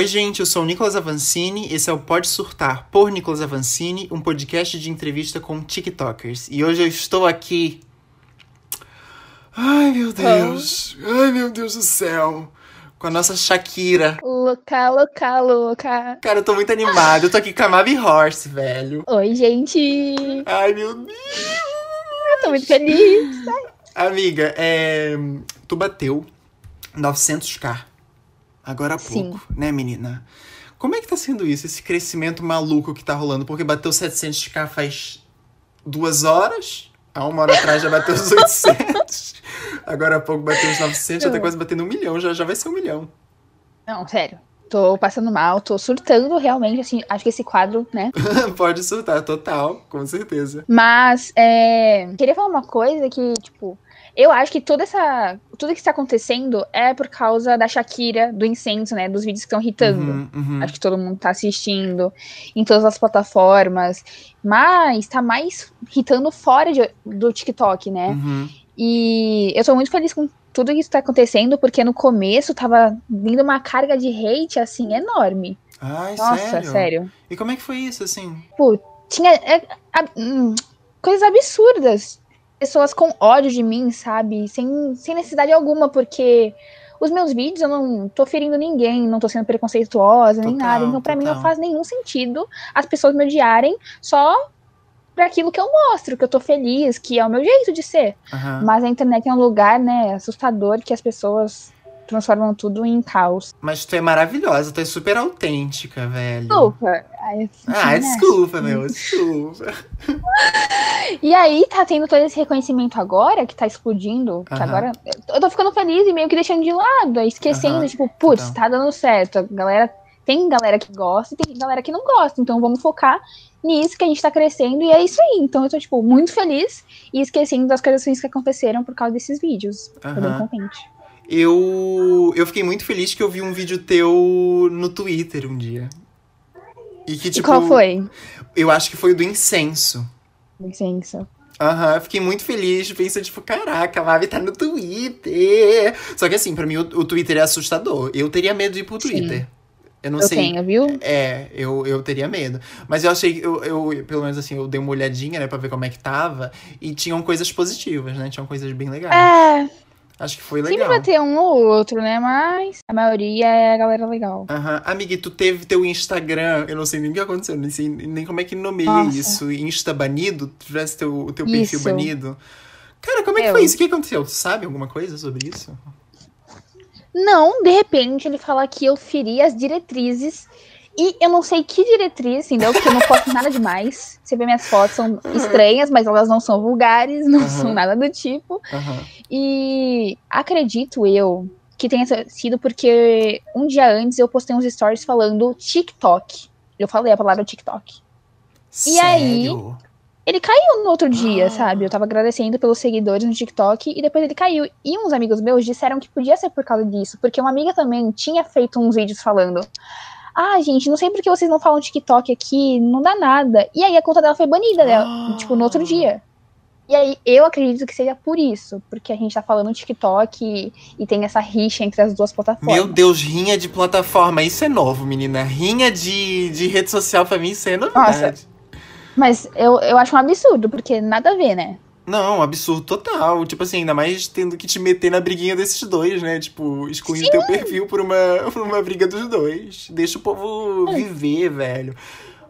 Oi, gente, eu sou o Nicolas Avancini. Esse é o Pode Surtar por Nicolas Avancini, um podcast de entrevista com TikTokers. E hoje eu estou aqui. Ai, meu Deus! Ai, meu Deus do céu! Com a nossa Shakira. Louca, louca, louca. Cara, eu tô muito animado. Eu tô aqui com a Mavi Horse, velho. Oi, gente. Ai, meu Deus! Eu tô muito feliz. Amiga, é... tu bateu 900k agora há Sim. pouco, né, menina? Como é que tá sendo isso, esse crescimento maluco que tá rolando? Porque bateu 700k faz duas horas, há uma hora atrás já bateu os 800, agora há pouco bateu os 900, já tá quase batendo um milhão, já, já vai ser um milhão. Não, sério. Tô passando mal, tô surtando realmente, assim, acho que esse quadro, né? Pode surtar, total, com certeza. Mas, é... Queria falar uma coisa que, tipo... Eu acho que toda essa... Tudo que está acontecendo é por causa da Shakira, do incenso, né? Dos vídeos que estão irritando. Uhum, uhum. Acho que todo mundo tá assistindo em todas as plataformas. Mas tá mais irritando fora de- do TikTok, né? Uhum. E eu tô muito feliz com tudo que tá acontecendo, porque no começo tava vindo uma carga de hate, assim, enorme. Ai, Nossa, sério? sério. E como é que foi isso, assim? Pô, tinha é, a- hum, coisas absurdas. Pessoas com ódio de mim, sabe? Sem, sem necessidade alguma, porque os meus vídeos eu não tô ferindo ninguém, não tô sendo preconceituosa, nem Total, nada. Então, pra mim, não faz nenhum sentido as pessoas me odiarem só por aquilo que eu mostro, que eu tô feliz, que é o meu jeito de ser. Aham. Mas a internet é um lugar, né, assustador que as pessoas transformam tudo em caos. Mas tu é maravilhosa, tu é super autêntica, velho. Desculpa. Ai, Ah, desculpa, meu, desculpa. E aí tá tendo todo esse reconhecimento agora, que tá explodindo, que Aham. agora eu tô ficando feliz e meio que deixando de lado, esquecendo, Aham, tipo, putz, total. tá dando certo. A galera tem galera que gosta e tem galera que não gosta, então vamos focar nisso que a gente tá crescendo e é isso aí. Então eu tô tipo muito feliz e esquecendo das coisas ruins que aconteceram por causa desses vídeos. Tô bem contente. Eu, eu fiquei muito feliz que eu vi um vídeo teu no Twitter um dia. E que, e tipo, qual foi? eu acho que foi o do incenso. Licença. Aham, eu fiquei muito feliz, pensando, tipo, caraca, a Mavi tá no Twitter. Só que assim, pra mim o, o Twitter é assustador. Eu teria medo de ir pro Sim. Twitter. Eu não Eu sei. tenho, viu? É, eu, eu teria medo. Mas eu achei, eu, eu, pelo menos assim, eu dei uma olhadinha, né, pra ver como é que tava. E tinham coisas positivas, né? Tinham coisas bem legais. É, Acho que foi sempre legal. vai ter um ou outro, né? Mas a maioria é a galera legal. Aham. Amiga, e tu teve teu Instagram, eu não sei nem o que aconteceu, nem sei nem como é que nomeia Nossa. isso. Insta banido? Tu tivesse teu, o teu perfil Isso. banido? Cara, como é que Eu. foi isso? O que aconteceu? Tu sabe alguma coisa sobre isso? Não, de repente ele fala que eu feri as diretrizes. E eu não sei que diretriz, entendeu? Porque eu não posto nada demais. Você vê minhas fotos, são estranhas, mas elas não são vulgares, não Aham. são nada do tipo. Aham. E acredito eu que tenha sido porque um dia antes eu postei uns stories falando TikTok. Eu falei a palavra TikTok. E aí? Sério? Ele caiu no outro dia, Ah. sabe? Eu tava agradecendo pelos seguidores no TikTok e depois ele caiu. E uns amigos meus disseram que podia ser por causa disso, porque uma amiga também tinha feito uns vídeos falando: Ah, gente, não sei por que vocês não falam TikTok aqui, não dá nada. E aí a conta dela foi banida, né? Ah. tipo, no outro dia. E aí eu acredito que seja por isso, porque a gente tá falando TikTok e, e tem essa rixa entre as duas plataformas. Meu Deus, rinha de plataforma, isso é novo, menina. Rinha de, de rede social pra mim, isso é novidade. Mas eu, eu acho um absurdo, porque nada a ver, né? Não, absurdo total. Tipo assim, ainda mais tendo que te meter na briguinha desses dois, né? Tipo, excluir o teu perfil por uma, por uma briga dos dois. Deixa o povo É. viver, velho.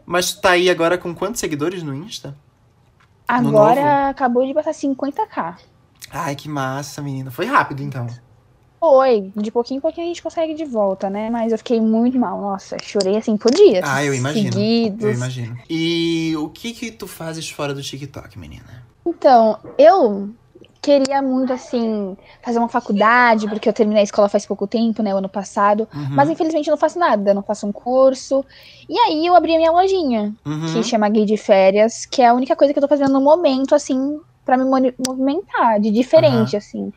Mas tu tá aí agora com quantos seguidores no Insta? No Agora novo? acabou de passar 50k. Ai, que massa, menina. Foi rápido, então. Foi, de pouquinho em pouquinho a gente consegue de volta, né? Mas eu fiquei muito mal, nossa, chorei assim por dias. Ah, eu imagino. Seguidos. Eu imagino. E o que que tu fazes fora do TikTok, menina? Então, eu queria muito, assim, fazer uma faculdade, porque eu terminei a escola faz pouco tempo, né, o ano passado. Uhum. Mas infelizmente eu não faço nada, não faço um curso. E aí eu abri a minha lojinha, Uhum. que chama Gay de Férias, que é a única coisa que eu tô fazendo no momento, assim, pra me movimentar, de diferente, assim.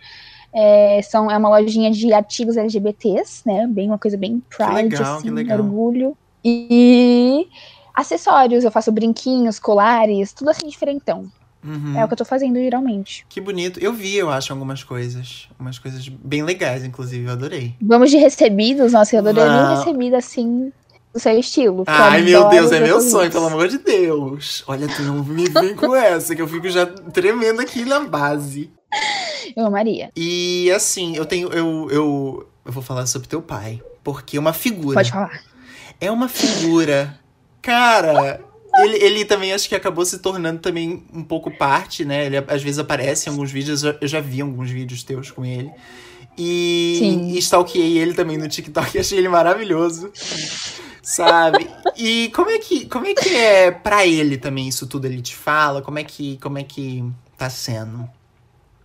É, são, é uma lojinha de artigos LGBTs, né? Bem, uma coisa bem pride, legal, assim, que legal. orgulho. E acessórios, eu faço brinquinhos, colares, tudo assim diferentão. Uhum. É o que eu tô fazendo geralmente. Que bonito. Eu vi, eu acho, algumas coisas. Umas coisas bem legais, inclusive. Eu adorei. Vamos de recebidos? Nossa, eu adoraria um Vamos. recebido assim, do seu estilo. Ai, meu Deus, é meu sonho, pelo amor de Deus. Olha, tu não me vem com essa, que eu fico já tremendo aqui na base. Eu amaria. E assim, eu tenho. Eu, eu, eu vou falar sobre teu pai. Porque é uma figura. Pode falar. É uma figura. Cara, ele, ele também acho que acabou se tornando também um pouco parte, né? Ele às vezes aparece em alguns vídeos, eu- já vi alguns vídeos teus com ele. E, Sim. e stalkeei ele também no TikTok, achei ele maravilhoso. Sabe? E como é que como é que é pra ele também isso tudo ele te fala? Como é que como é que tá sendo?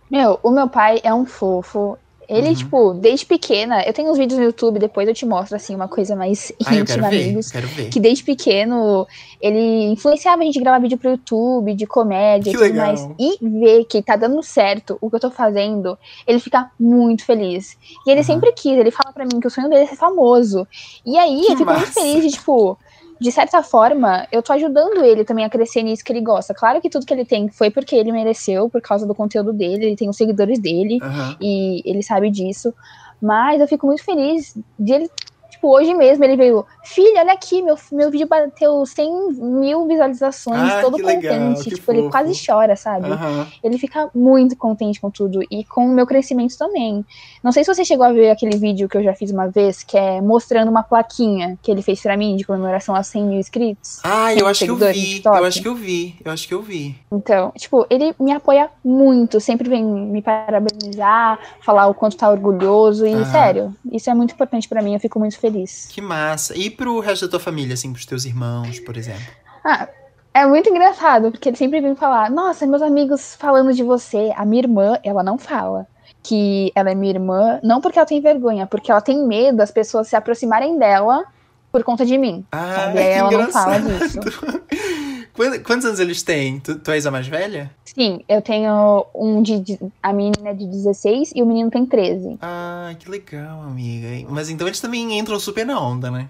Meu, o meu pai é um fofo. Ele, Uhum. tipo, desde pequena, eu tenho uns vídeos no YouTube, depois eu te mostro, assim, uma coisa mais Ah, íntima, ver, amigos. quero ver. Que desde pequeno ele influenciava a gente a gravar vídeo pro YouTube, de comédia Que e tudo legal. mais. E ver que tá dando certo o que eu tô fazendo, ele fica muito feliz. E ele Uhum. sempre quis, ele fala pra mim que o sonho dele é ser famoso. E aí Que eu fico muito massa. feliz de, tipo, de certa forma, eu tô ajudando ele também a crescer nisso que ele gosta. Claro que tudo que ele tem foi porque ele mereceu, por causa do conteúdo dele, ele tem os seguidores dele Aham. e ele sabe disso. Mas eu fico muito feliz de ele. Tipo, hoje mesmo ele veio, filha, olha aqui, meu, meu vídeo bateu 100 mil visualizações, Ah, todo legal, contente. que tipo, ele quase chora, sabe? Aham. Ele fica muito contente com tudo e com o meu crescimento também. Não sei se você chegou a ver aquele vídeo que eu já fiz uma vez, que é mostrando uma plaquinha que ele fez pra mim de comemoração a 100 mil inscritos. Ah, eu acho que eu vi. Eu acho que eu vi. Eu acho que eu vi. Então, tipo, ele me apoia muito, sempre vem me parabenizar, falar o quanto tá orgulhoso e, Aham. sério, isso é muito importante pra mim, eu fico muito feliz. Que massa. E pro resto da tua família, assim, pros teus irmãos, por exemplo? Ah, é muito engraçado, porque ele sempre vem falar, nossa, meus amigos falando de você. A minha irmã, ela não fala que ela é minha irmã, não porque ela tem vergonha, porque ela tem medo das pessoas se aproximarem dela por conta de mim. Ah, Sabe? Aí ela não engraçado. fala disso. Quantos, anos eles têm? Tu, tu és a mais velha? Sim, eu tenho um de. A menina é de 16 e o menino tem 13. Ah, que legal, amiga. Mas então eles também entram super na onda, né?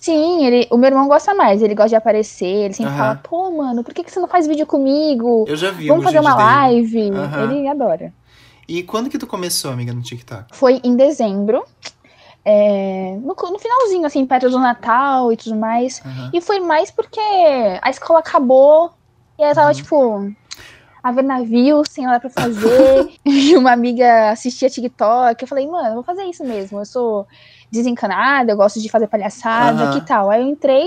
Sim, ele, o meu irmão gosta mais, ele gosta de aparecer, ele sempre Aham. fala, pô, mano, por que, que você não faz vídeo comigo? Eu já vi Vamos fazer uma live. Aham. Ele adora. E quando que tu começou, amiga, no TikTok? Foi em dezembro, é, no, no finalzinho, assim, perto do Natal e tudo mais. Aham. E foi mais porque a escola acabou e aí tava, Uhum. tipo, a ver navio, sem nada pra fazer. e uma amiga assistia TikTok. Eu falei, mano, eu vou fazer isso mesmo. Eu sou desencanada, eu gosto de fazer palhaçada, Aham. que tal? Aí eu entrei,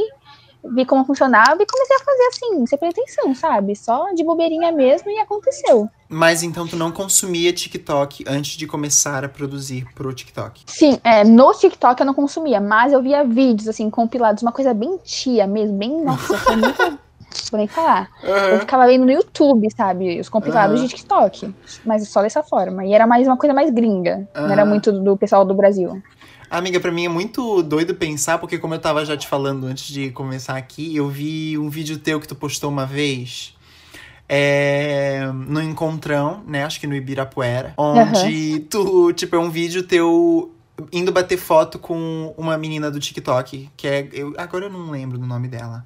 vi como funcionava e comecei a fazer assim, sem pretensão, sabe? Só de bobeirinha mesmo e aconteceu. Mas então tu não consumia TikTok antes de começar a produzir pro TikTok? Sim, é, no TikTok eu não consumia, mas eu via vídeos, assim, compilados, uma coisa bem tia mesmo, bem, nossa, foi muito... Vou nem falar. Eu ficava vendo no YouTube, sabe? Os compilados Aham. de TikTok. Mas só dessa forma. E era mais uma coisa mais gringa. Não era muito do pessoal do Brasil. Amiga, pra mim é muito doido pensar, porque como eu tava já te falando antes de começar aqui, eu vi um vídeo teu que tu postou uma vez. é, no Encontrão, né? Acho que no Ibirapuera. Onde tu, tipo, é um vídeo teu indo bater foto com uma menina do TikTok. Que é. Eu, agora eu não lembro do nome dela.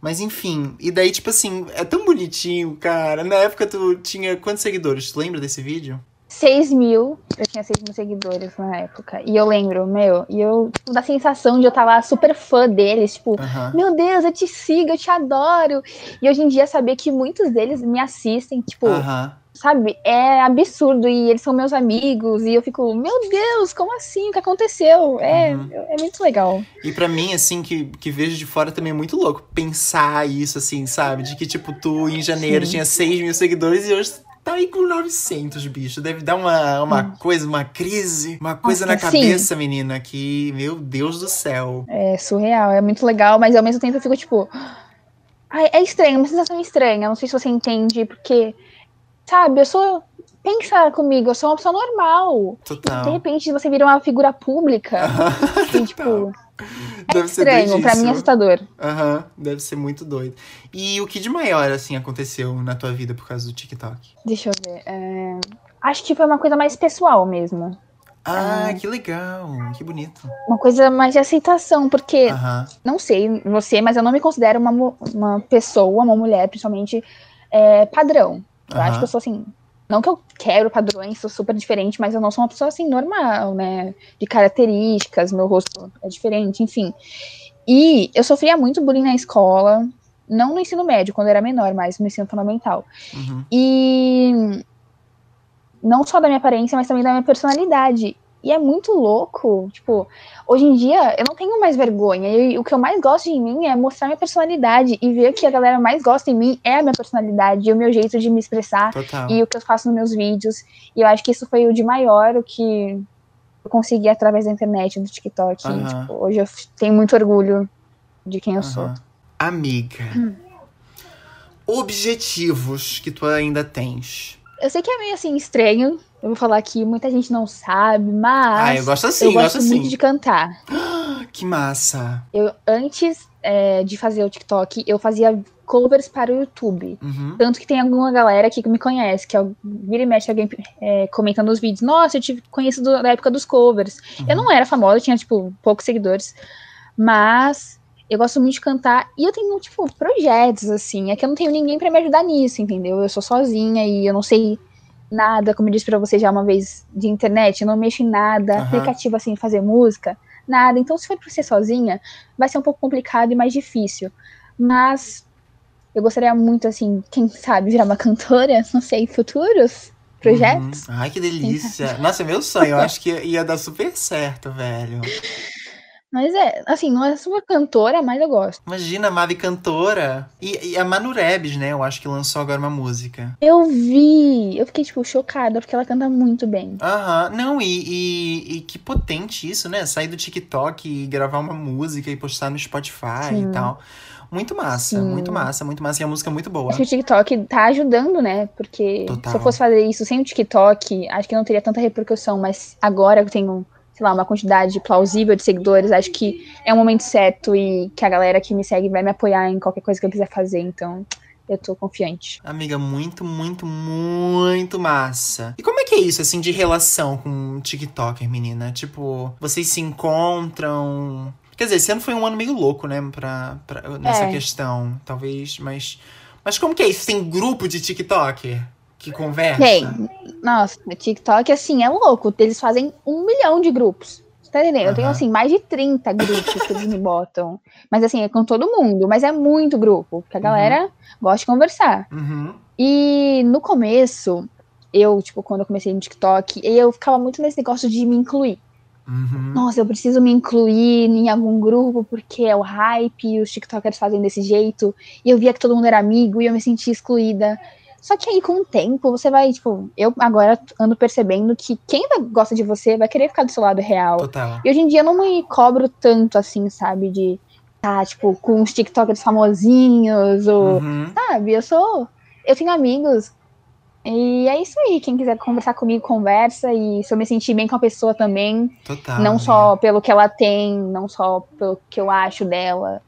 Mas enfim, e daí, tipo assim, é tão bonitinho, cara. Na época tu tinha quantos seguidores? Tu lembra desse vídeo? 6 mil, eu tinha 6 mil seguidores na época. E eu lembro, meu, e eu, tipo, da sensação de eu tava super fã deles, tipo, meu Deus, eu te sigo, eu te adoro. E hoje em dia saber que muitos deles me assistem, tipo, sabe, é absurdo. E eles são meus amigos. E eu fico, meu Deus, como assim? O que aconteceu? É, Uhum. é muito legal. E pra mim, assim, que, que vejo de fora também é muito louco pensar isso, assim, sabe? De que, tipo, tu em janeiro Sim. tinha 6 mil seguidores e hoje tá aí com 900, bicho. Deve dar uma, uma Hum. coisa, uma crise, uma coisa Nossa, na sim. cabeça, menina, que, meu Deus do céu. É surreal, é muito legal, mas ao mesmo tempo eu fico tipo. Ai, é estranho, uma sensação estranha. Não sei se você entende, porque, sabe, eu sou. Pensa comigo, eu sou uma pessoa normal. De Total. repente você vira uma figura pública. e, tipo, é Deve ser estranho, pra mim é assustador. Aham, deve ser muito doido. E o que de maior, assim, aconteceu na tua vida por causa do TikTok? Deixa eu ver. é, Acho que foi uma coisa mais pessoal mesmo. Ah, que legal, que bonito. Uma coisa mais de aceitação, porque Aham, não sei você, mas eu não me considero uma, uma pessoa, uma mulher, principalmente, é, padrão. Eu Aham. acho que eu sou assim. Não que eu quero padrões, sou super diferente, mas eu não sou uma pessoa assim normal, né? De características, meu rosto é diferente, enfim. E eu sofria muito bullying na escola, não no ensino médio, quando eu era menor, mas no ensino fundamental. Uhum. E não só da minha aparência, mas também da minha personalidade. E é muito louco, tipo, hoje em dia eu não tenho mais vergonha. E o que eu mais gosto em mim é mostrar minha personalidade e ver que a galera mais gosta em mim é a minha personalidade e o meu jeito de me expressar Total. e o que eu faço nos meus vídeos. E eu acho que isso foi o de maior, o que eu consegui através da internet, do TikTok. Aham. Tipo, hoje eu tenho muito orgulho de quem eu sou. Amiga. Hum. Objetivos que tu ainda tens. Eu sei que é meio assim estranho, eu vou falar aqui, muita gente não sabe, mas ah, eu gosto assim, eu gosto gosto muito assim. de cantar. Que massa. Eu, antes é, de fazer o TikTok, eu fazia covers para o YouTube. Uhum. Tanto que tem alguma galera aqui que me conhece, que é vira e mexe alguém é, comenta nos vídeos. Nossa, eu te conheço do- da época dos covers. Eu Uhum. não era famosa, eu tinha, tipo, poucos seguidores. Mas eu gosto muito de cantar. E eu tenho, tipo, projetos, assim. É que eu não tenho ninguém pra me ajudar nisso, entendeu? Eu sou sozinha e eu não sei nada, como eu disse pra você já uma vez, de internet. Eu não mexo em nada, Aham. aplicativo, assim, fazer música. Nada. Então, se for pra ser sozinha, vai ser um pouco complicado e mais difícil. Mas eu gostaria muito, assim, quem sabe, virar uma cantora. Não sei, futuros projetos. Uhum. Ai, que delícia. Nossa, é meu sonho. Eu acho que ia dar super certo, velho. Mas é, assim, não é super cantora, mas eu gosto. Imagina a Mavi cantora. E, e a Manu Rebs, né? Eu acho que lançou agora uma música. Eu vi, eu fiquei, tipo, chocada, porque ela canta muito bem. Aham. Não, e, e, e que potente isso, né? Sair do TikTok e gravar uma música e postar no Spotify Sim. e tal. Muito massa, Sim. muito massa, muito massa. E a música é muito boa. Acho que o TikTok tá ajudando, né? Porque Total. se eu fosse fazer isso sem o TikTok, acho que não teria tanta repercussão. Mas agora eu tenho, sei lá, uma quantidade plausível de seguidores, acho que é o momento certo e que a galera que me segue vai me apoiar em qualquer coisa que eu quiser fazer. Então, eu tô confiante. Amiga, muito, muito, muito massa. E como é que é isso, assim, de relação com o TikToker, menina? Tipo, vocês se encontram. Quer dizer, esse ano foi um ano meio louco, né? Pra, pra- nessa É. questão, talvez, mas. Mas como que é isso? Tem grupo de TikToker que conversa? Tem. Nossa, o TikTok, assim, é louco. Eles fazem um milhão de grupos. Você tá entendendo? Eu tenho, assim, mais de 30 grupos que eles me botam. Mas, assim, é com todo mundo. Mas é muito grupo, porque a Uhum. galera gosta de conversar. Uhum. E no começo, eu, tipo, quando eu comecei no TikTok, eu ficava muito nesse negócio de me incluir. Uhum. Nossa, eu preciso me incluir em algum grupo porque é o hype e os TikTokers fazem desse jeito. E eu via que todo mundo era amigo e eu me sentia excluída. Só que aí, com o tempo, você vai, tipo, eu agora ando percebendo que quem gosta de você vai querer ficar do seu lado real. Total. E hoje em dia eu não me cobro tanto assim, sabe? De tá, tipo, com os TikTokers famosinhos, ou. Uhum. Sabe? Eu sou. Eu tenho amigos. E é isso aí. Quem quiser conversar comigo, conversa. E se eu me sentir bem com a pessoa também, Total. não amiga. só pelo que ela tem, não só pelo que eu acho dela.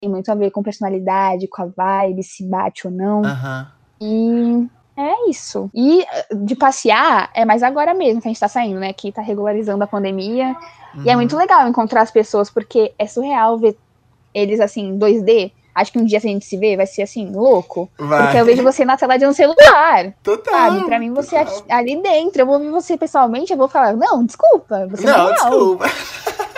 Tem muito a ver com personalidade, com a vibe, se bate ou não. Aham. E é isso. E eh, de passear é mais agora mesmo que a gente tá saindo, né? Que tá regularizando a pandemia. E é Uhum. muito legal encontrar as pessoas, porque é surreal ver eles assim, 2D. Acho que um dia se a gente se vê, vai ser assim, louco. Vai. Porque eu vejo você na tela de um celular, Total. sabe? Pra mim, você total. aqui- ali dentro, eu vou ver você pessoalmente, eu vou falar, não, desculpa, você não, Não, é desculpa.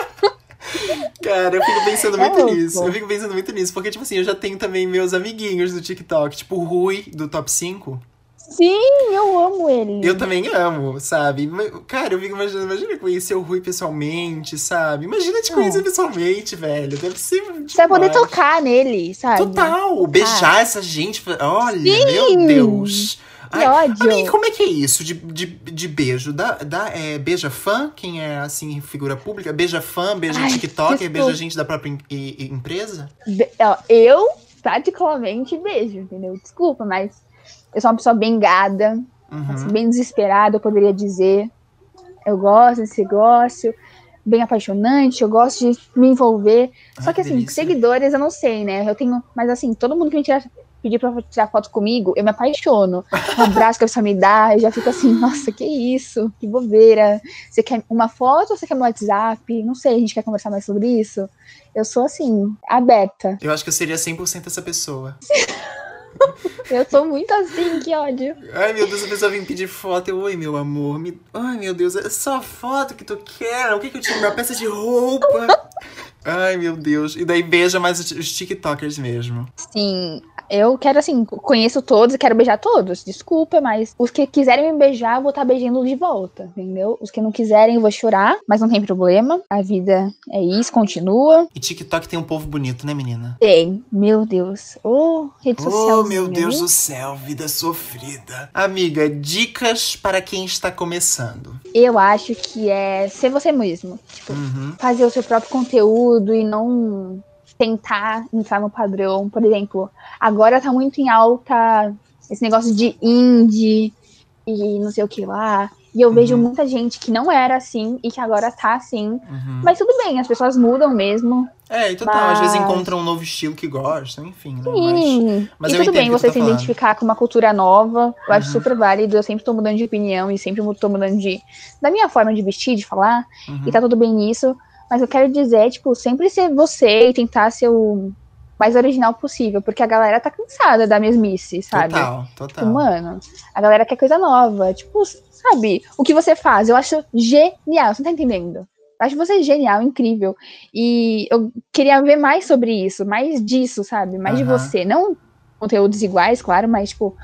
Cara, eu fico pensando É muito louco. nisso. Eu fico pensando muito nisso. Porque, tipo assim, eu já tenho também meus amiguinhos do TikTok. Tipo, o Rui, do Top 5. Sim, eu amo ele. Eu também amo, sabe? Cara, eu fico imaginando, imagina conhecer o Rui pessoalmente, sabe? Imagina te conhecer pessoalmente, velho. Deve ser. Você vai poder tocar nele, sabe? Total, beijar essa gente. Olha, Sim. meu Deus. Que ódio. Amiga, como é que é isso de, de, de beijo? Dá, dá, é, beija fã, quem é assim, figura pública? Beija fã, beija Ai, TikToker, beija gente da própria em- empresa? Be- ó, Eu, particularmente, beijo, entendeu? Desculpa, mas eu sou uma pessoa bem gada, assim, Uhum. bem desesperada, eu poderia dizer. Eu gosto desse negócio, bem apaixonante, eu gosto de me envolver. Só Ai, que, que assim, delícia. seguidores eu não sei, né? Eu tenho. Mas assim, todo mundo que me tira, pedir pra tirar foto comigo, eu me apaixono. Um abraço que a pessoa me dá, eu já fico assim, nossa, que isso? Que bobeira. Você quer uma foto ou você quer meu WhatsApp? Não sei, a gente quer conversar mais sobre isso. Eu sou assim, aberta. Eu acho que eu seria 100% essa pessoa. Eu sou muito assim, que ódio. Ai, meu Deus, a pessoa vem pedir foto. Eu, oi, meu amor. Me... Ai, meu Deus, é só foto que tu quer. O que, que eu tiro? Uma peça de roupa. Ai, meu Deus. E daí beija mais os, TikTokers mesmo. Sim, eu quero, assim, conheço todos e quero beijar todos. Desculpa, mas os que quiserem me beijar, eu vou estar tá beijando de volta, entendeu? Os que não quiserem, eu vou chorar, mas não tem problema. A vida é isso, continua. E TikTok tem um povo bonito, né, menina? Tem, meu Deus. Ô, oh, rede social. Oh, meu Deus viu? do céu, vida sofrida. Amiga, dicas para quem está começando. Eu acho que é ser você mesmo. Tipo, uhum. fazer o seu próprio conteúdo e não tentar entrar no padrão. Por exemplo, agora tá muito em alta esse negócio de indie e não sei o que lá. E eu uhum. vejo muita gente que não era assim e que agora tá assim. Uhum. Mas tudo bem, as pessoas mudam mesmo. É, e total, mas... às vezes encontram um novo estilo que gostam, enfim. Né? Sim, mas, mas e tudo bem você tá se falando. identificar com uma cultura nova. Eu uhum. acho super válido, eu sempre tô mudando de opinião e sempre tô mudando de. da minha forma de vestir, de falar. Uhum. E tá tudo bem nisso. Mas eu quero dizer, tipo, sempre ser você e tentar ser o mais original possível, porque a galera tá cansada da mesmice, sabe? Total, total. Tipo, mano, a galera quer coisa nova. Tipo, sabe? O que você faz, eu acho genial, você não tá entendendo? Eu acho você genial, incrível. E eu queria ver mais sobre isso, mais disso, sabe? Mais de você. Não conteúdos iguais, claro, mas, tipo,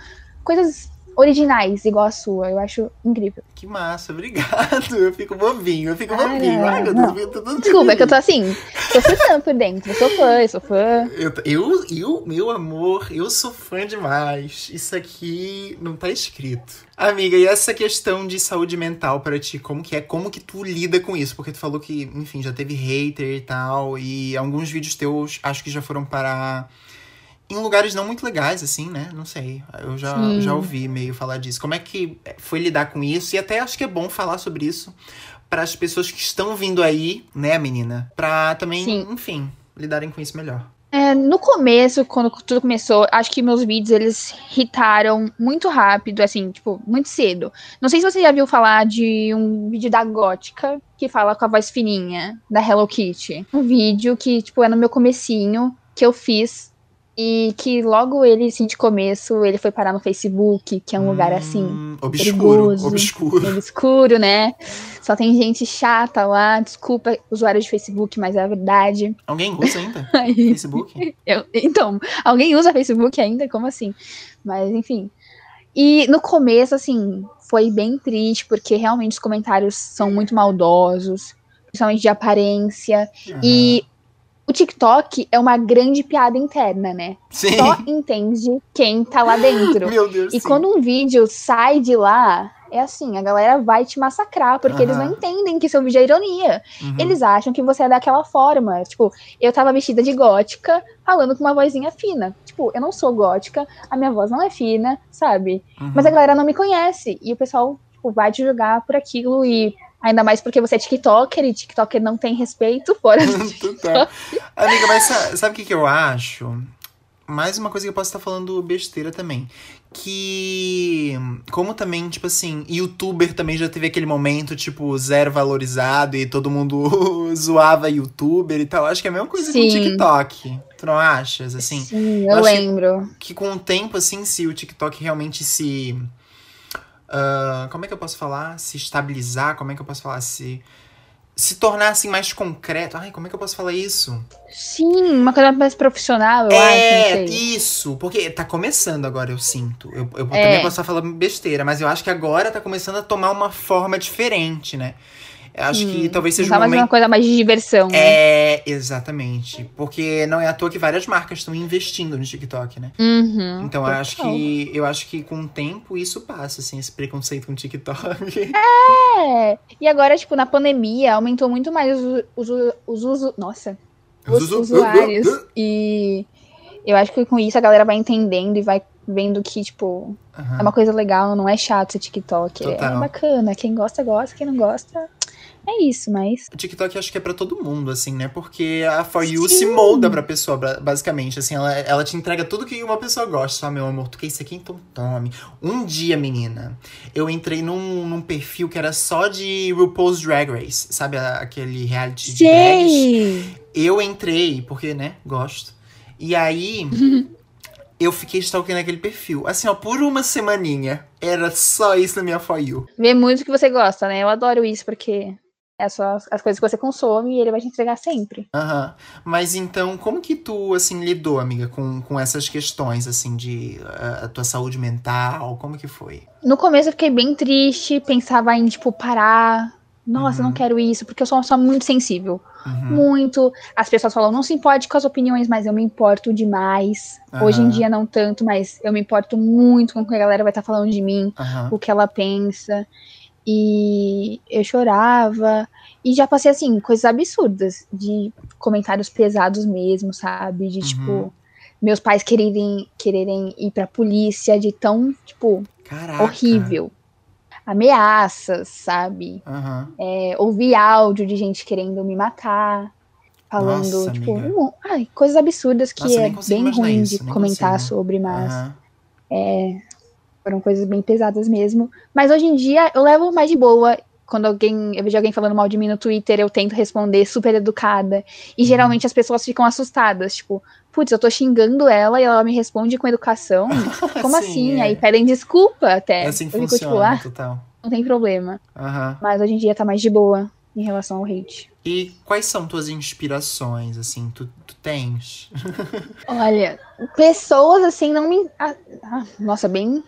coisas originais, igual a sua. Eu acho incrível. Que massa, obrigado. Eu fico bobinho, eu fico bobinho. Ai, meu Deus, tudo Desculpa, é que eu tô assim, tô fritando por dentro. Eu sou fã, eu sou fã. Eu, eu, eu, meu amor, eu sou fã demais. Isso aqui não tá escrito. Amiga, e essa questão de saúde mental para ti, como que é? Como que tu lida com isso? Porque tu falou que, enfim, já teve hater e tal, e alguns vídeos teus acho que já foram para em lugares não muito legais, assim, né? Não sei. Eu já, já ouvi meio falar disso. Como é que foi lidar com isso? E até acho que é bom falar sobre isso para as pessoas que estão vindo aí, né, menina? Pra também, Sim. enfim, lidarem com isso melhor. É, no começo, quando tudo começou, acho que meus vídeos eles hitaram muito rápido, assim, tipo, muito cedo. Não sei se você já viu falar de um vídeo da Gótica que fala com a voz fininha da Hello Kitty. Um vídeo que, tipo, é no meu comecinho que eu fiz e que logo ele, assim, de começo, ele foi parar no Facebook, que é um hum, lugar, assim, obscuro, perigoso, obscuro. obscuro, né? Só tem gente chata lá, desculpa, usuário de Facebook, mas é a verdade. Alguém usa ainda Facebook? Eu, então, alguém usa Facebook ainda? Como assim? Mas, enfim. E no começo, assim, foi bem triste, porque realmente os comentários são muito maldosos, principalmente de aparência. Uhum. E o TikTok é uma grande piada interna, né? Sim. Só entende quem tá lá dentro. Meu Deus. E sim. quando um vídeo sai de lá, é assim, a galera vai te massacrar, porque eles não entendem que seu vídeo é ironia. Uhum. Eles acham que você é daquela forma. Tipo, eu tava vestida de gótica, falando com uma vozinha fina. Tipo, eu não sou gótica, a minha voz não é fina, sabe? Uhum. Mas a galera não me conhece. E o pessoal tipo, vai te julgar por aquilo e Ainda mais porque você é TikToker e TikToker não tem respeito fora do TikTok. Amiga, mas sabe o que, que eu acho? Mais uma coisa que eu posso estar falando besteira também. Que, como também, tipo assim, youtuber também já teve aquele momento, tipo, zero valorizado e todo mundo zoava youtuber e tal. Acho que é a mesma coisa Sim. com o TikTok. Tu não achas? Assim, Sim, eu, eu lembro. Que, que com o tempo, assim, se o TikTok realmente se Uh, como é que eu posso falar? Se estabilizar, como é que eu posso falar? Se, se tornar assim mais concreto. Ai, como é que eu posso falar isso? Sim, uma coisa mais profissional, eu é, acho. É, isso. Porque tá começando agora, eu sinto. Eu, eu é. também posso estar falando besteira, mas eu acho que agora tá começando a tomar uma forma diferente, né? Acho hum, que talvez seja um momento... uma coisa mais de diversão, né? É, exatamente. Porque não é à toa que várias marcas estão investindo no TikTok, né? Uhum, então eu acho que eu acho que com o tempo isso passa, assim, esse preconceito com o TikTok. É! E agora, tipo, na pandemia, aumentou muito mais os, os, os, nossa, os usuários. e eu acho que com isso a galera vai entendendo e vai vendo que, tipo, uhum. é uma coisa legal, não é chato ser TikTok. É Total. É bacana. Quem gosta, gosta. Quem não gosta, é isso, mas. O TikTok acho que é para todo mundo, assim, né? Porque a For You Sim. se molda pra pessoa, basicamente. Assim, ela, ela te entrega tudo que uma pessoa gosta. Só, meu amor, tu quer isso aqui? Então tome. Um dia, menina, eu entrei num, num perfil que era só de RuPaul's Drag Race. Sabe aquele reality Sim. de drags? Eu entrei, porque, né, gosto. E aí. eu fiquei stalkando aquele perfil. Assim, ó, por uma semaninha. Era só isso na minha For You. Vê muito que você gosta, né? Eu adoro isso, porque é só as coisas que você consome e ele vai te entregar sempre. Aham. Mas então, como que tu, assim, lidou, amiga, com, com essas questões, assim, de a, a tua saúde mental? Como que foi? No começo eu fiquei bem triste, pensava em, tipo, parar. Nossa, eu não Uhum. quero isso, porque eu sou uma pessoa muito sensível. Uhum. Muito. As pessoas falam, não se importe com as opiniões, mas eu me importo demais. Hoje em dia não tanto, mas eu me importo muito com o que a galera vai estar falando de mim, o que ela pensa. E eu chorava. E já passei, assim, coisas absurdas, de comentários pesados mesmo, sabe? De, Uhum. tipo, meus pais quererem, quererem ir pra polícia, de tão, tipo, Caraca. horrível. Ameaças, sabe? Aham. É, ouvi áudio de gente querendo me matar. Falando, Nossa, tipo, um- ai, coisas absurdas que Nossa, é bem ruim isso, de comentar consigo. sobre, mas Aham. Foram coisas bem pesadas mesmo. Mas hoje em dia eu levo mais de boa. Quando alguém, eu vejo alguém falando mal de mim no Twitter, eu tento responder super educada. E Uhum. geralmente as pessoas ficam assustadas, tipo, putz, eu tô xingando ela e ela me responde com educação. Como Sim, assim? é. Aí pedem desculpa até. É assim que eu fico tipo, funciona, ah, total. não tem problema. Aham. Mas hoje em dia tá mais de boa em relação ao hate. E quais são tuas inspirações, assim? Tu, tu tens? Olha, pessoas assim não me. ah, ah, nossa, bem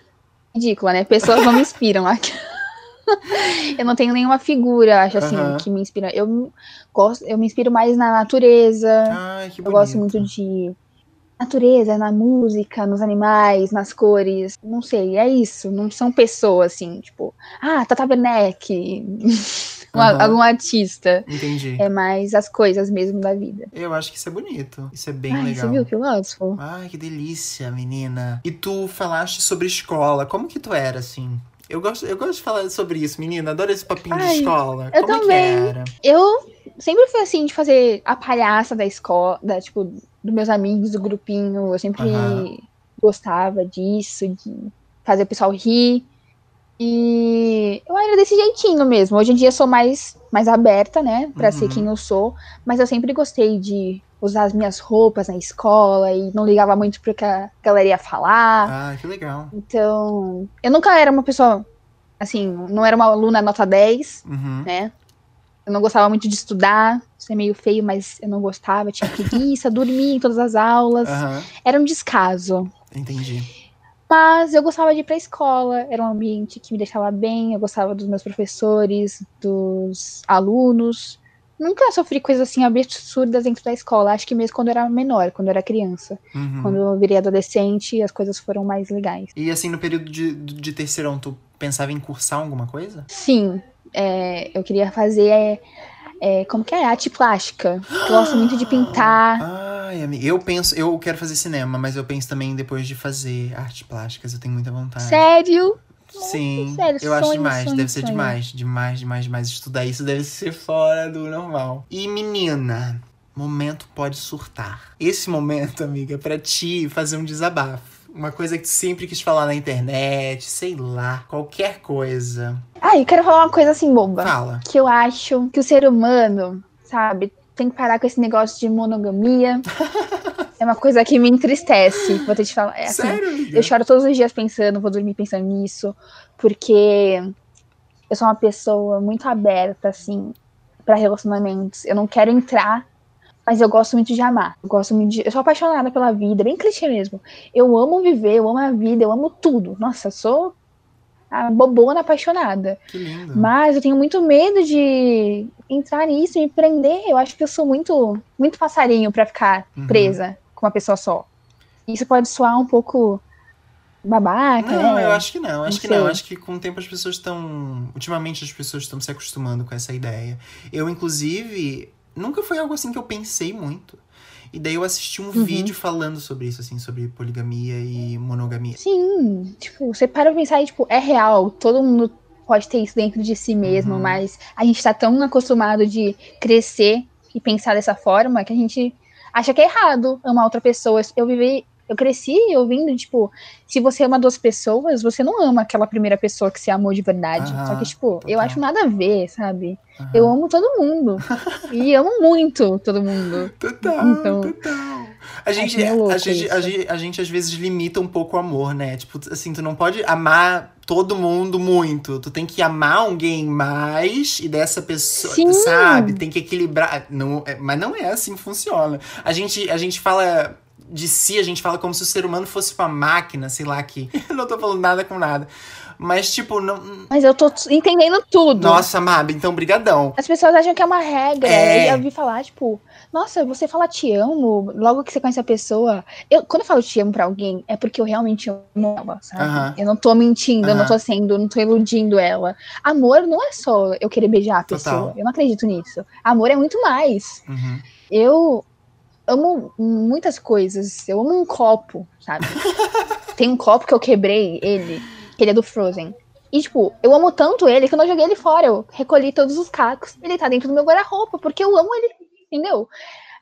ridícula, né? Pessoas não me inspiram. eu não tenho nenhuma figura, acho assim, Aham. que me inspira. Eu gosto, eu me inspiro mais na natureza. Ai, eu gosto muito de natureza, na música, nos animais, nas cores. Não sei, é isso. Não são pessoas assim, tipo, ah, Tata Werneck, um- Aham. algum artista. Entendi. É mais as coisas mesmo da vida. Eu acho que isso é bonito. Isso é bem Ai, legal. você viu o filósofo? Ai, que delícia, menina. E tu falaste sobre escola. Como que tu era, assim? Eu gosto, eu gosto de falar sobre isso, menina. Adoro esse papinho de Ai, escola. eu Como é também. que era? Eu sempre fui assim de fazer a palhaça da escola, da, tipo, dos meus amigos, do grupinho. Eu sempre Aham. gostava disso, de fazer o pessoal rir. E eu era desse jeitinho mesmo. Hoje em dia eu sou mais, mais aberta, né, pra ser Uhum. quem eu sou. Mas eu sempre gostei de usar as minhas roupas na escola e não ligava muito pro que a galera ia falar. Ah, que legal. Então, eu nunca era uma pessoa, assim, não era uma aluna nota 10, Uhum. né? Eu não gostava muito de estudar, isso é meio feio, mas eu não gostava, tinha preguiça, dormia em todas as aulas, Aham. era um descaso. Entendi. Mas eu gostava de ir pra escola, era um ambiente que me deixava bem, eu gostava dos meus professores, dos alunos. Nunca sofri coisas assim absurdas dentro da escola, acho que mesmo quando eu era menor, quando eu era criança. Uhum. Quando eu virei adolescente, as coisas foram mais legais. E assim, no período de, de terceirão, tu pensava em cursar alguma coisa? Sim, é, eu queria fazer é, é, como que é? Arte plástica. Eu gosto muito de pintar. Ai, amiga, eu penso, eu quero fazer cinema, mas eu penso também depois de fazer artes plásticas, eu tenho muita vontade. Sério? Sim, sério, eu acho sonho, demais, sonho, deve ser sonho. demais, demais, demais, demais. Estudar isso deve ser fora do normal. E menina, momento pode surtar. Esse momento, amiga, é pra ti fazer um desabafo. Uma coisa que tu sempre quis falar na internet, sei lá, qualquer coisa. Ah, eu quero falar uma coisa assim boba. Fala. Que eu acho que o ser humano, sabe, tem que parar com esse negócio de monogamia. é uma coisa que me entristece. Vou ter te falar. É, assim, Sério? Eu choro todos os dias pensando, vou dormir pensando nisso, porque eu sou uma pessoa muito aberta, assim, pra relacionamentos. Eu não quero entrar, mas eu gosto muito de amar. Eu gosto muito de. Eu sou apaixonada pela vida, bem clichê mesmo. Eu amo viver, eu amo a vida, eu amo tudo. Nossa, eu sou a bobona apaixonada. Que lindo. Mas eu tenho muito medo de entrar nisso e me prender. Eu acho que eu sou muito, muito passarinho pra ficar Uhum. presa com uma pessoa só. Isso pode soar um pouco babaca, Não, né? eu acho que não, acho Não que não. sei. Acho que com o tempo as pessoas estão. Ultimamente as pessoas estão se acostumando com essa ideia. Eu, inclusive, nunca foi algo assim que eu pensei muito. E daí eu assisti um Uhum. vídeo falando sobre isso, assim, sobre poligamia e monogamia. Sim, tipo, você para pra pensar e, tipo, é real. Todo mundo pode ter isso dentro de si mesmo, Uhum. mas a gente tá tão acostumado de crescer e pensar dessa forma que a gente acha que é errado amar outra pessoa. Eu vivi, eu cresci ouvindo, tipo, se você ama duas pessoas, você não ama aquela primeira pessoa que você amou de verdade. Só que, tipo, eu total. acho nada a ver, sabe? Eu amo todo mundo. e amo muito todo mundo. Total, Então- total. A gente, meio louco a, gente, a, gente, a gente às vezes limita um pouco o amor, né? Tipo, assim, tu não pode amar todo mundo muito. Tu tem que amar alguém mais e dessa pessoa, Sim. sabe? Tem que equilibrar. Não, é- mas não é assim que funciona. A gente, a gente fala de si, a gente fala como se o ser humano fosse uma máquina, sei lá, que. Eu não tô falando nada com nada. Mas, tipo, não. Mas eu tô entendendo tudo. Nossa, Mab, então brigadão. As pessoas acham que é uma regra. É. Eu ouvi falar, tipo, nossa, você fala te amo logo que você conhece a pessoa. Eu, quando eu falo te amo pra alguém, é porque eu realmente amo ela, sabe? Aham. Eu não tô mentindo, eu não tô sendo, eu não tô iludindo ela. Amor não é só eu querer beijar a Total. pessoa. Eu não acredito nisso. Amor é muito mais. Uhum. Eu amo muitas coisas. Eu amo um copo, sabe? Tem um copo que eu quebrei ele, que ele é do Frozen. E, tipo, eu amo tanto ele que eu não joguei ele fora. Eu recolhi todos os cacos. Ele tá dentro do meu guarda-roupa, porque eu amo ele, entendeu?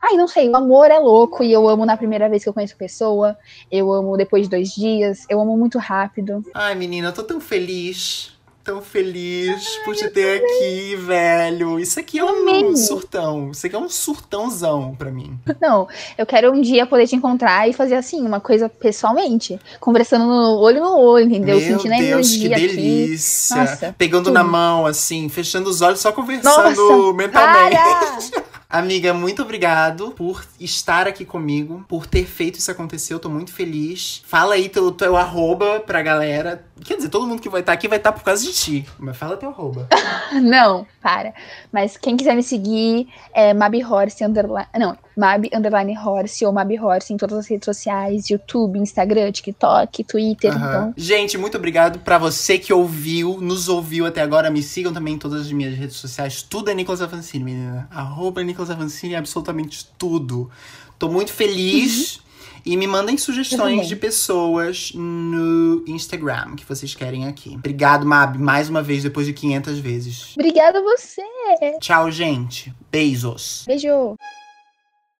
Ai, não sei, o amor é louco e eu amo na primeira vez que eu conheço a pessoa. Eu amo depois de dois dias. Eu amo muito rápido. Ai, menina, eu tô tão feliz. Tão feliz por te ter aqui, velho. Isso aqui é um surtão. Isso aqui é um surtãozão pra mim. Não, eu quero um dia poder te encontrar e fazer assim, uma coisa pessoalmente. Conversando no olho no olho, entendeu? Meu Sentindo a Deus, que energia aqui. delícia. Nossa, Pegando tudo. na mão, assim, fechando os olhos, só conversando Nossa, mentalmente. para! Amiga, muito obrigado por estar aqui comigo, por ter feito isso acontecer. Eu tô muito feliz. Fala aí teu, teu arroba pra galera. Quer dizer, todo mundo que vai estar aqui vai estar por causa de ti. Mas fala teu arroba. Não, para. Mas quem quiser me seguir é Mabi Horse underline. Não, Mabi underline Horse ou Mabi Horse em todas as redes sociais: YouTube, Instagram, TikTok, Twitter. Aham. Então, Gente, muito obrigado pra você que ouviu, nos ouviu até agora. Me sigam também em todas as minhas redes sociais. Tudo é Nicolas Avancini, menina. Arroba Nicolas Avancini, absolutamente tudo. Tô muito feliz. E me mandem Uhum. Sugestões de pessoas no Instagram que vocês querem aqui. Obrigado, Mab, mais uma vez, depois de 500 vezes. obrigada a você. Tchau, gente. Beijos. Beijo.